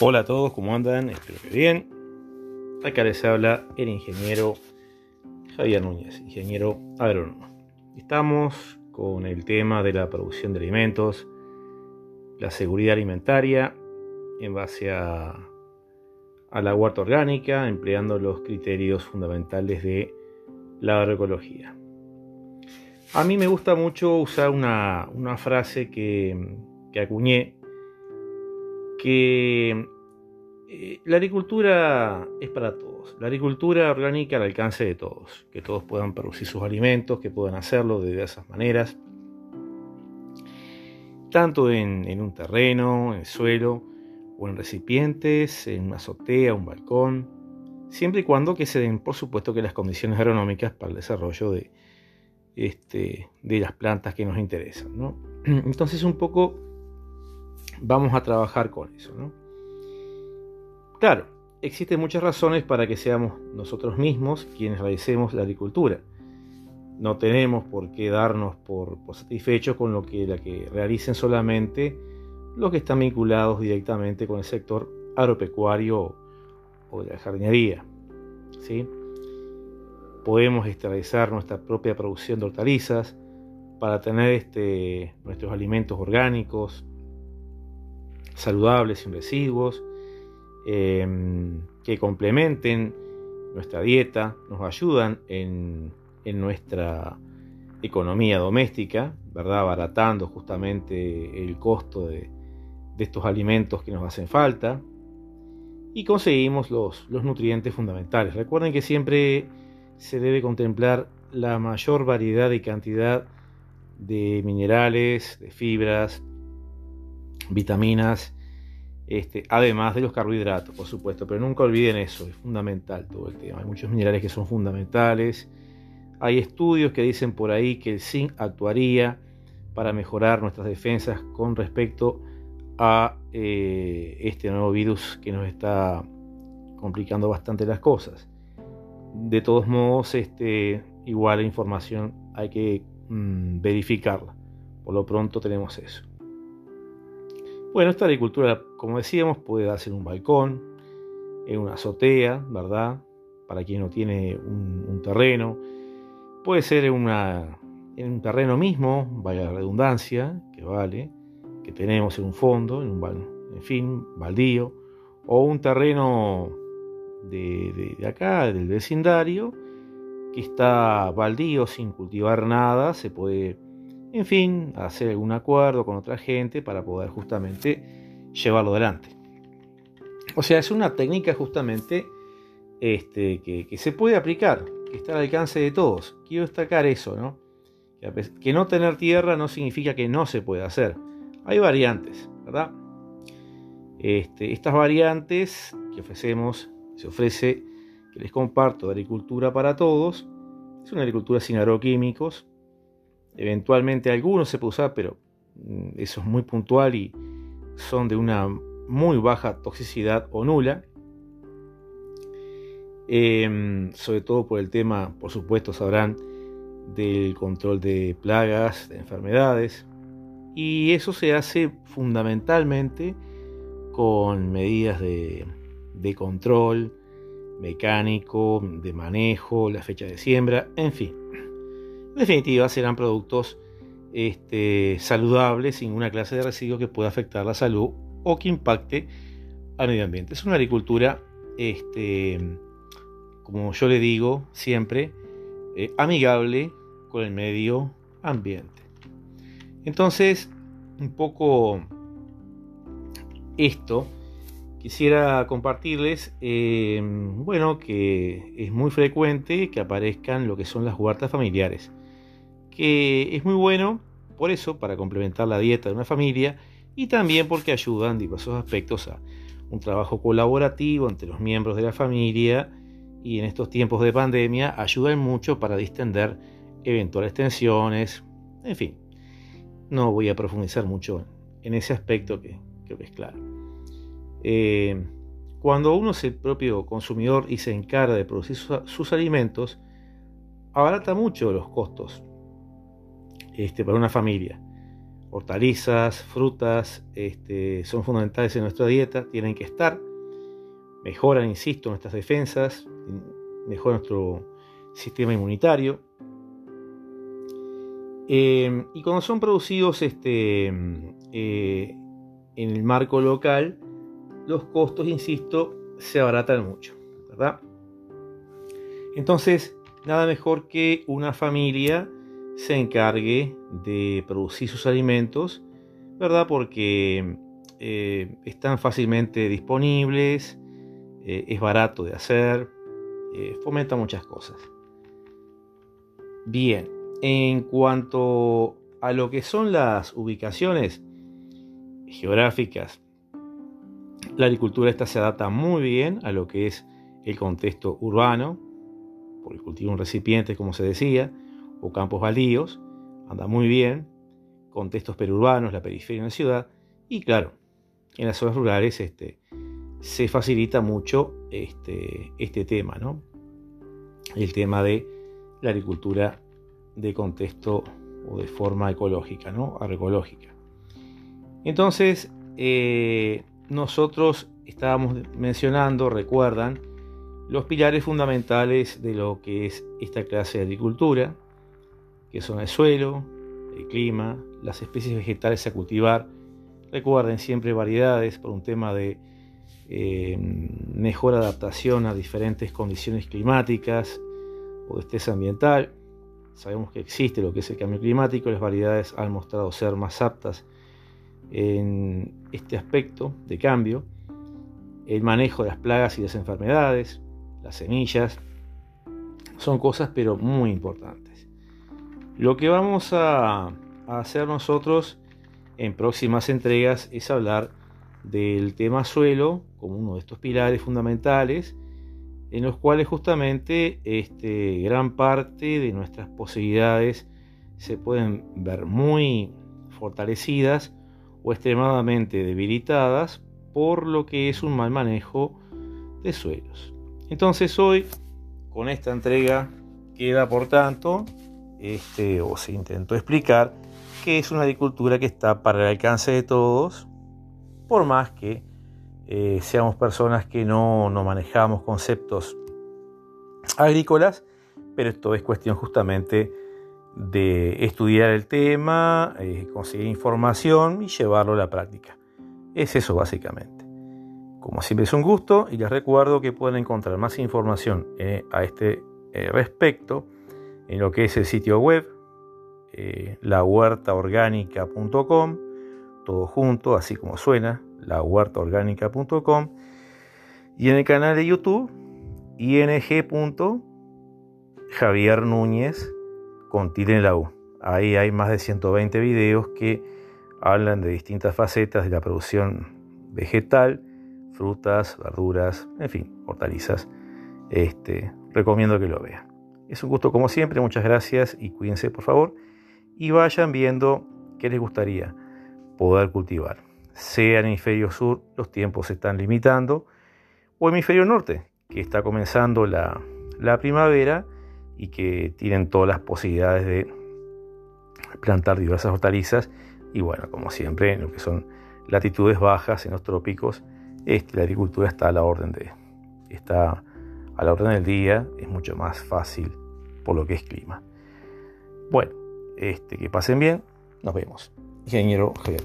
Hola a todos, ¿cómo andan? Espero que bien. Acá les habla el ingeniero Javier Núñez, ingeniero agrónomo. Estamos con el tema de la producción de alimentos, la seguridad alimentaria en base a, la huerta orgánica, empleando los criterios fundamentales de la agroecología. A mí me gusta mucho usar una, frase que acuñé que eh, la agricultura es para todos. La agricultura orgánica al alcance de todos. Que todos puedan producir sus alimentos, que puedan hacerlo de diversas maneras. Tanto en, un terreno, en el suelo, o en recipientes, en una azotea, un balcón. Siempre y cuando que se den, por supuesto, que las condiciones agronómicas para el desarrollo de, este, de las plantas que nos interesan. Entonces un poco vamos a trabajar con eso. ¿no? Claro, existen muchas razones para que seamos nosotros mismos quienes realicemos la agricultura. No tenemos por qué darnos por, satisfechos con lo que, la que realicen solamente los que están vinculados directamente con el sector agropecuario o de la jardinería. ¿sí? Podemos realizar nuestra propia producción de hortalizas para tener este, nuestros alimentos orgánicos, saludables, sin residuos, em, que complementen nuestra dieta, nos ayudan en, nuestra economía doméstica, ¿verdad? abaratando justamente el costo de, estos alimentos que nos hacen falta y conseguimos los, los nutrientes fundamentales. Recuerden que siempre se debe contemplar la mayor variedad y cantidad de minerales, de fibras, vitaminas, este, además de los carbohidratos, por supuesto, pero nunca olviden eso, es fundamental todo el tema. Hay muchos minerales que son fundamentales. Hay estudios que dicen por ahí que el zinc actuaría para mejorar nuestras defensas con respecto a eh, este nuevo virus que nos está complicando bastante las cosas. De todos modos, este, igual la información hay que mm, verificarla. Por lo pronto tenemos eso. Bueno, esta agricultura, como decíamos, puede darse en un balcón, en una azotea, ¿verdad? Para quien no tiene un, terreno. Puede ser en, un terreno mismo, vaya la redundancia, que vale, que tenemos en un fondo, en un fin, baldío, o un terreno de, de acá, del vecindario, que está baldío sin cultivar nada, se puede en fin, hacer algún acuerdo con otra gente para poder justamente llevarlo adelante. O sea, es una técnica justamente este, que, se puede aplicar, que está al alcance de todos. Quiero destacar eso, ¿no? Que no tener tierra no significa que no se pueda hacer. Hay variantes, ¿verdad? Este, estas variantes que ofrecemos, se ofrece, que les comparto de agricultura para todos, es una agricultura sin agroquímicos, Eventualmente algunos se puede usar, pero mm, eso es muy puntual y son de una muy baja toxicidad o nula. Em, sobre todo por el tema, por supuesto, sabrán del control de plagas, de enfermedades. Y eso se hace fundamentalmente con medidas de, de control mecánico, de manejo, la fecha de siembra, en fin. En definitiva, serán productos este, saludables sin una clase de residuo que pueda afectar la salud o que impacte al medio ambiente. Es una agricultura, este, como yo le digo siempre, eh, amigable con el medio ambiente. Entonces, un poco esto quisiera compartirles, eh, bueno, que es muy frecuente que aparezcan lo que son las huertas familiares que es muy bueno por eso, para complementar la dieta de una familia y también porque ayudan en diversos aspectos a un trabajo colaborativo entre los miembros de la familia y en estos tiempos de pandemia ayudan mucho para distender eventuales tensiones, en fin. No voy a profundizar mucho en ese aspecto que creo que es claro. Eh, cuando uno es el propio consumidor y se encarga de producir sus alimentos, abarata mucho los costos este, para una familia. hortalizas, frutas, este, son fundamentales en nuestra dieta, tienen que estar. Mejoran, insisto, nuestras defensas, mejoran nuestro sistema inmunitario. Eh, y cuando son producidos este, eh, en el marco local, los costos, insisto, se abaratan mucho, ¿verdad? Entonces, nada mejor que una familia se encargue de producir sus alimentos, ¿verdad? Porque eh, están fácilmente disponibles, eh, es barato de hacer, eh, fomenta muchas cosas. Bien, en cuanto a lo que son las ubicaciones geográficas, la agricultura esta se adapta muy bien a lo que es el contexto urbano, por el cultivo en recipientes, como se decía, o campos baldíos, anda muy bien, contextos perurbanos, la periferia de la ciudad, y claro, en las zonas rurales este, se facilita mucho este, este tema, ¿no? El tema de la agricultura de contexto o de forma ecológica, ¿no? Agroecológica. Entonces, eh, nosotros estábamos mencionando, recuerdan, los pilares fundamentales de lo que es esta clase de agricultura, que son el suelo, el clima, las especies vegetales a cultivar. Recuerden siempre variedades por un tema de eh, mejor adaptación a diferentes condiciones climáticas o de estrés ambiental. Sabemos que existe lo que es el cambio climático, las variedades han mostrado ser más aptas en este aspecto de cambio. El manejo de las plagas y las enfermedades, las semillas, son cosas pero muy importantes. Lo que vamos a, hacer nosotros en próximas entregas es hablar del tema suelo como uno de estos pilares fundamentales en los cuales justamente este, gran parte de nuestras posibilidades se pueden ver muy fortalecidas o extremadamente debilitadas por lo que es un mal manejo de suelos. Entonces hoy, con esta entrega, queda por tanto, este, o se intentó explicar, que es una agricultura que está para el alcance de todos, por más que eh, seamos personas que no, manejamos conceptos agrícolas, pero esto es cuestión justamente de estudiar el tema, eh, conseguir información y llevarlo a la práctica. Es eso básicamente. Como siempre es un gusto y les recuerdo que pueden encontrar más información eh, a este respecto en lo que es el sitio web, eh, lahuertaorgánica.com, todo junto, así como suena, lahuertaorgánica.com, y en el canal de YouTube, ing. Javier Núñez con. Ahí hay más de 120 videos que hablan de distintas facetas de la producción vegetal frutas, verduras, en fin, hortalizas. Este, recomiendo que lo vean. Es un gusto como siempre, muchas gracias y cuídense por favor y vayan viendo qué les gustaría poder cultivar. Sea en hemisferio sur, los tiempos se están limitando, o hemisferio norte, que está comenzando la, la primavera y que tienen todas las posibilidades de plantar diversas hortalizas y bueno, como siempre, en lo que son latitudes bajas en los trópicos, este, la agricultura está a la orden de está a la orden del día, es mucho más fácil por lo que es clima. Bueno, este, que pasen bien, nos vemos. Ingeniero Javier